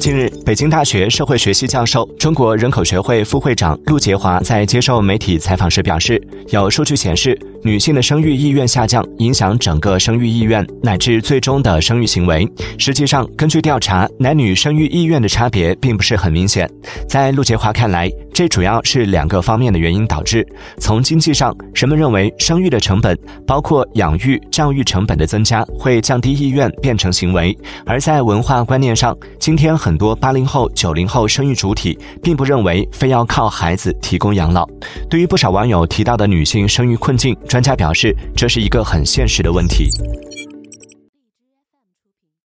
近日，北京大学社会学系教授、中国人口学会副会长陆杰华在接受媒体采访时表示，有数据显示，女性的生育意愿下降，影响整个生育意愿乃至最终的生育行为。实际上，根据调查，男女生育意愿的差别并不是很明显。在陆杰华看来，这主要是两个方面的原因导致。从经济上，人们认为生育的成本，包括养育、教育成本的增加，会降低意愿变成行为；而在文化观念上，今天很多八零后、九零后生育主体并不认为非要靠孩子提供养老。对于不少网友提到的女性生育困境，专家表示，这是一个很现实的问题。